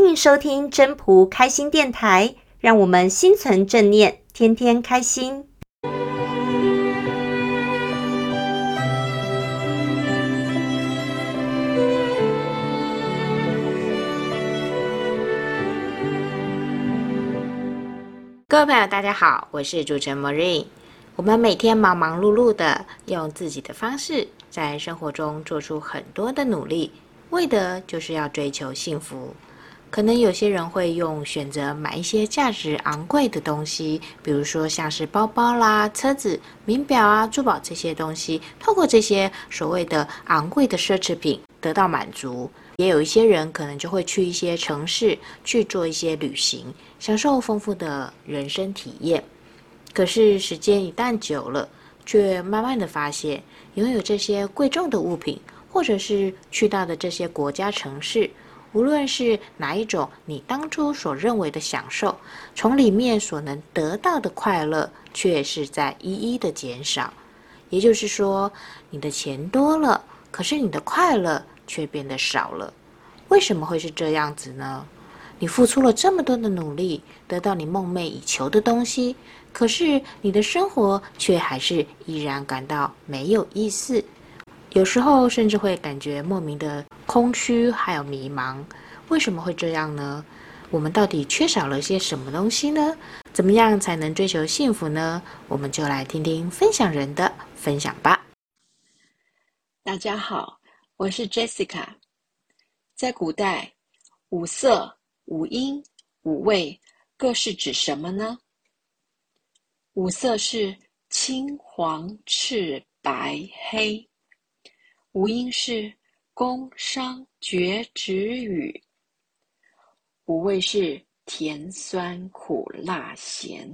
欢迎收听真朴开心电台，让我们心存正念，天天开心。各位朋友，大家好，我是主持人 Marie。我们每天忙忙碌碌的，用自己的方式在生活中做出很多的努力，为的就是要追求幸福。可能有些人会用选择买一些价值昂贵的东西，比如说像是包包啦、车子、名表啊、珠宝这些东西，透过这些所谓的昂贵的奢侈品得到满足。也有一些人可能就会去一些城市去做一些旅行，享受丰富的人生体验。可是时间一旦久了，却慢慢的发现，拥有这些贵重的物品，或者是去到的这些国家城市。无论是哪一种，你当初所认为的享受，从里面所能得到的快乐，却是在一一的减少。也就是说，你的钱多了，可是你的快乐却变得少了。为什么会是这样子呢？你付出了这么多的努力，得到你梦寐以求的东西，可是你的生活却还是依然感到没有意思。有时候甚至会感觉莫名的空虚，还有迷茫。为什么会这样呢？我们到底缺少了些什么东西呢？怎么样才能追求幸福呢？我们就来听听分享人的分享吧。大家好，我是 Jessica。在古代，五色、五音、五味各是指什么呢？五色是青、黄、赤、白、黑。五音是宫、商、角、徵、羽；五味是甜、酸、苦、辣、咸。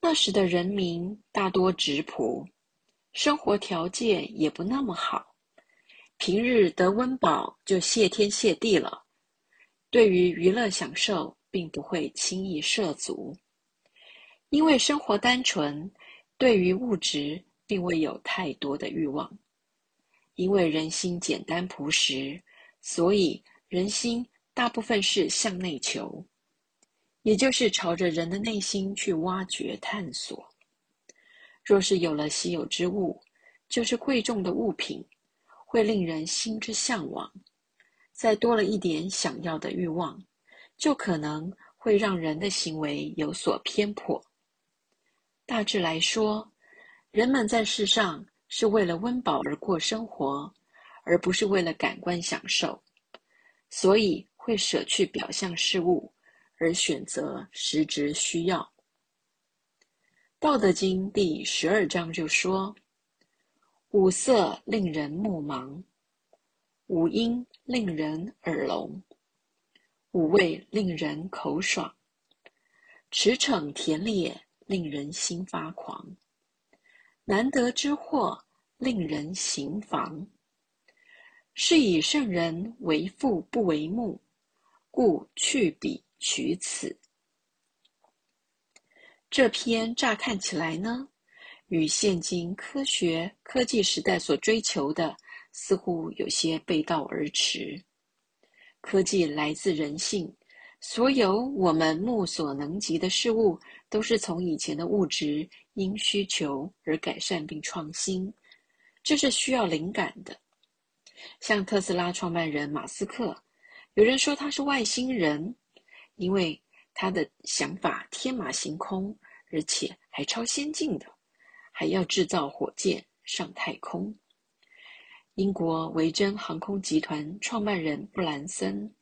那时的人民大多质朴，生活条件也不那么好，平日得温饱就谢天谢地了。对于娱乐享受，并不会轻易涉足，因为生活单纯，对于物质并未有太多的欲望。因为人心简单朴实，所以人心大部分是向内求，也就是朝着人的内心去挖掘探索。若是有了稀有之物，就是贵重的物品，会令人心之向往。再多了一点想要的欲望，就可能会让人的行为有所偏颇。大致来说，人们在世上，是为了温饱而过生活，而不是为了感官享受，所以会舍去表象事物，而选择实质需要。《道德经》第十二章就说：“五色令人目盲，五音令人耳聋，五味令人口爽，驰骋田猎令人心发狂。”难得之货，令人行妨。是以圣人为腹不为目，故去彼取此。这篇乍看起来呢，与现今科学科技时代所追求的似乎有些背道而驰。科技来自人性，所有我们目所能及的事物，都是从以前的物质。因需求而改善并创新，这是需要灵感的。像特斯拉创办人马斯克，有人说他是外星人，因为他的想法天马行空，而且还超先进的，还要制造火箭上太空。英国维珍航空集团创办人布兰森，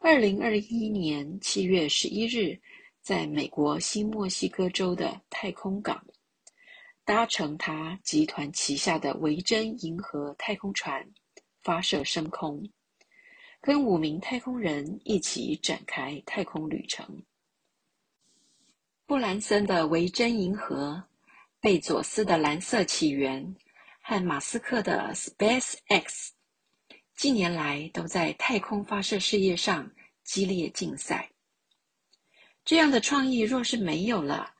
二零二一年七月十一日。在美国新墨西哥州的太空港，搭乘他集团旗下的维珍银河太空船发射升空，跟五名太空人一起展开太空旅程。布兰森的维珍银河、贝佐斯的蓝色起源和马斯克的 SpaceX，近年来都在太空发射事业上激烈竞赛。这样的创意若是没有了，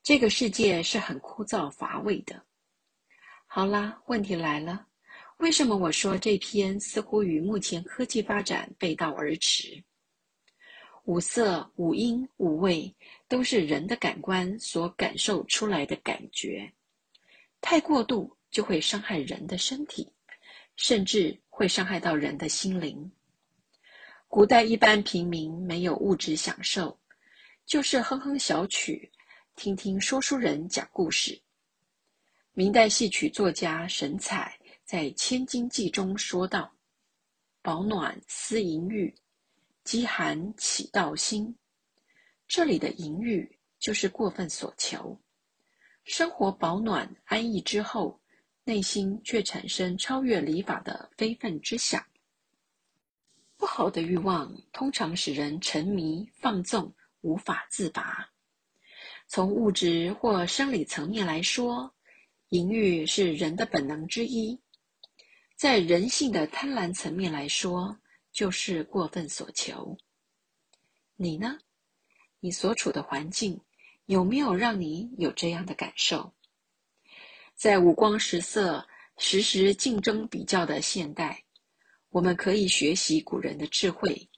这个世界是很枯燥乏味的。好啦，问题来了，为什么我说这篇似乎与目前科技发展背道而驰？五色、五音、五味都是人的感官所感受出来的感觉，太过度就会伤害人的身体，甚至会伤害到人的心灵。古代一般平民没有物质享受，就是哼哼小曲，听听说书人讲故事。明代戏曲作家沈采在《千金记》中说道：“保暖思淫欲，饥寒起盗心。”这里的淫欲就是过分所求，生活保暖安逸之后，内心却产生超越礼法的非分之想。不好的欲望通常使人沉迷放纵，无法自拔。从物质或生理层面来说，淫欲是人的本能之一，在人性的贪婪层面来说，就是过分所求。你呢？你所处的环境有没有让你有这样的感受？在五光十色、时时竞争比较的现代，我们可以学习古人的智慧：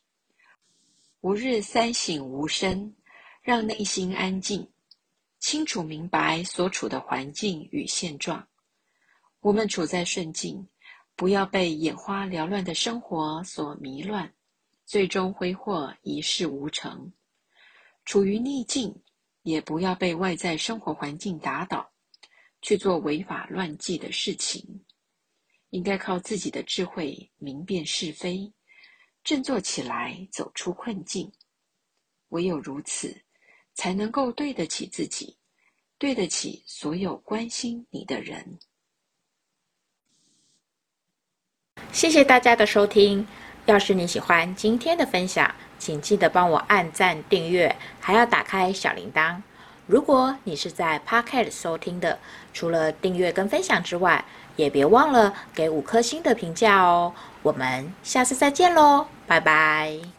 吾日三省吾身，让内心安静。清楚明白所处的环境与现状，我们处在顺境，不要被眼花缭乱的生活所迷乱，最终挥霍一事无成；处于逆境，也不要被外在生活环境打倒，去做违法乱纪的事情。应该靠自己的智慧明辨是非，振作起来，走出困境。唯有如此。才能够对得起自己，对得起所有关心你的人。谢谢大家的收听。要是你喜欢今天的分享，请记得帮我按赞、订阅，还要打开小铃铛。如果你是在 Pocket 收听的，除了订阅跟分享之外，也别忘了给五颗星的评价哦。我们下次再见喽，拜拜。